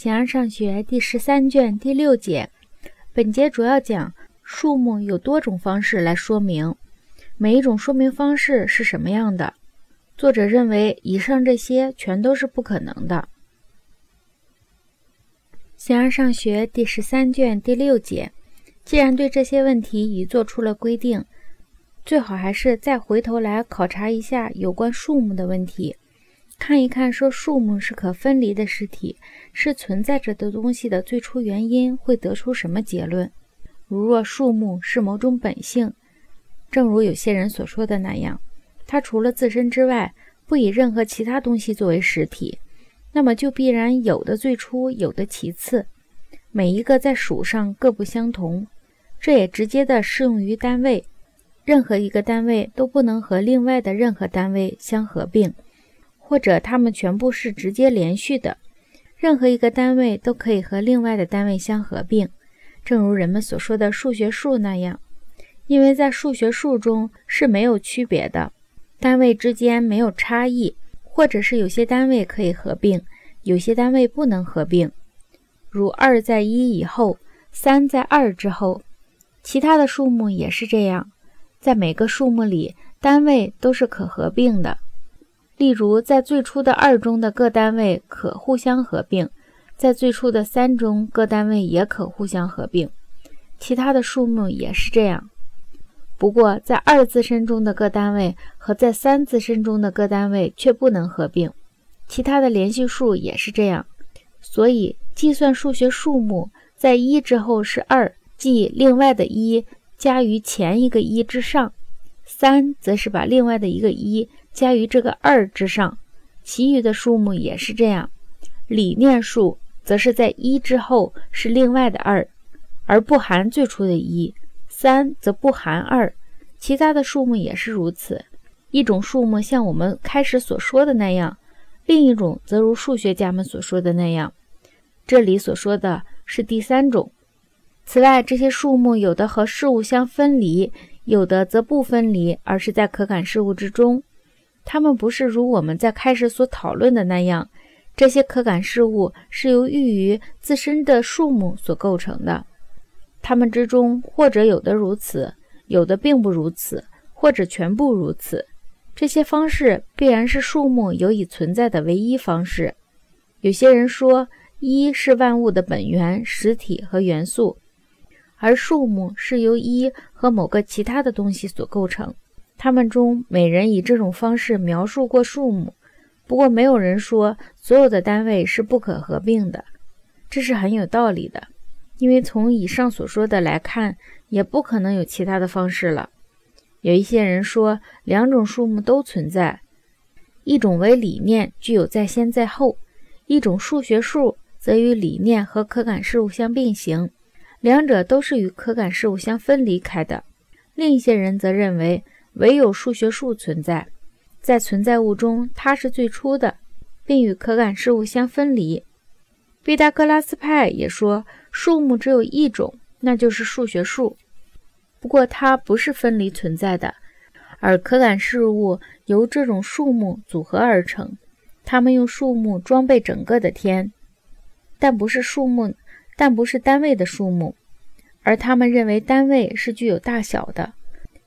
形而上学第十三卷第六节，本节主要讲数目有多种方式来说明，每一种说明方式是什么样的。作者认为，以上这些全都是不可能的。形而上学第十三卷第六节，既然对这些问题已做出了规定，最好还是再回头来考察一下有关数目的问题。看一看，说树木是可分离的实体，是存在着的东西的最初原因，会得出什么结论？如若树木是某种本性，正如有些人所说的那样，它除了自身之外，不以任何其他东西作为实体，那么就必然有的最初，有的其次，每一个在数上各不相同。这也直接的适用于单位，任何一个单位都不能和另外的任何单位相合并。或者它们全部是直接连续的，任何一个单位都可以和另外的单位相合并，正如人们所说的数学数那样。因为在数学数中是没有区别的，单位之间没有差异，或者是有些单位可以合并，有些单位不能合并。如二在一以后，三在二之后，其他的数目也是这样，在每个数目里，单位都是可合并的。例如，在最初的二中的各单位可互相合并，在最初的三中各单位也可互相合并，其他的数目也是这样。不过，在二自身中的各单位和在三自身中的各单位却不能合并，其他的连续数也是这样。所以，计算数学数目，在一之后是二，即另外的一加于前一个一之上；三则是把另外的一个一。加于这个二之上，其余的数目也是这样。理念数则是在一之后是另外的二，而不含最初的一。三则不含二，其他的数目也是如此。一种数目像我们开始所说的那样，另一种则如数学家们所说的那样。这里所说的是第三种。此外，这些数目有的和事物相分离，有的则不分离，而是在可感事物之中。它们不是如我们在开始所讨论的那样，这些可感事物是由寓于自身的数目所构成的。它们之中，或者有的如此，有的并不如此，或者全部如此。这些方式必然是数目有以存在的唯一方式。有些人说，一是万物的本源、实体和元素，而数目是由一和某个其他的东西所构成。他们中每人以这种方式描述过数目，不过没有人说所有的单位是不可合并的。这是很有道理的，因为从以上所说的来看，也不可能有其他的方式了。有一些人说两种数目都存在，一种为理念具有在先在后，一种数学数则与理念和可感事物相并行，两者都是与可感事物相分离开的。另一些人则认为。唯有数学数存在，在存在物中，它是最初的，并与可感事物相分离。毕达哥拉斯派也说，数目只有一种，那就是数学数。不过，它不是分离存在的，而可感事物由这种数目组合而成。他们用数目装备整个的天，但不是数目，但不是单位的数目，而他们认为单位是具有大小的。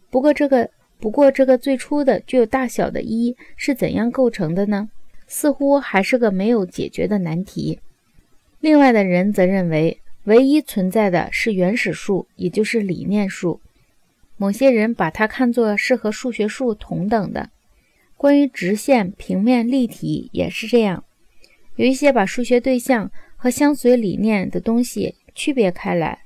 不过，这个。不过，这个最初的具有大小的“一”是怎样构成的呢？似乎还是个没有解决的难题。另外的人则认为，唯一存在的是原始数，也就是理念数。某些人把它看作是和数学数同等的。关于直线、平面、立体也是这样。有一些把数学对象和相随理念的东西区别开来。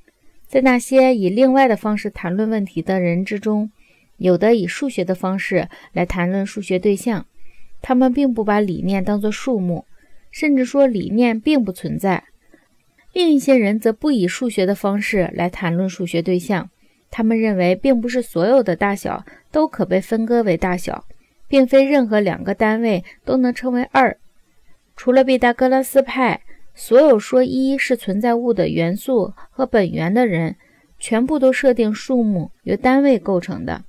在那些以另外的方式谈论问题的人之中。有的以数学的方式来谈论数学对象，他们并不把理念当作数目，甚至说理念并不存在。另一些人则不以数学的方式来谈论数学对象，他们认为并不是所有的大小都可被分割为大小，并非任何两个单位都能称为二。除了毕达哥拉斯派，所有说一是存在物的元素和本源的人，全部都设定数目由单位构成的。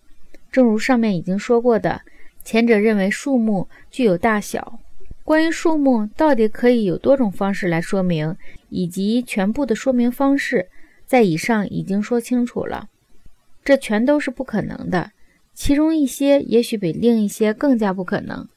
正如上面已经说过的，前者认为数目具有大小，关于数目到底可以有多种方式来说明，以及全部的说明方式，在以上已经说清楚了。这全都是不可能的，其中一些也许比另一些更加不可能。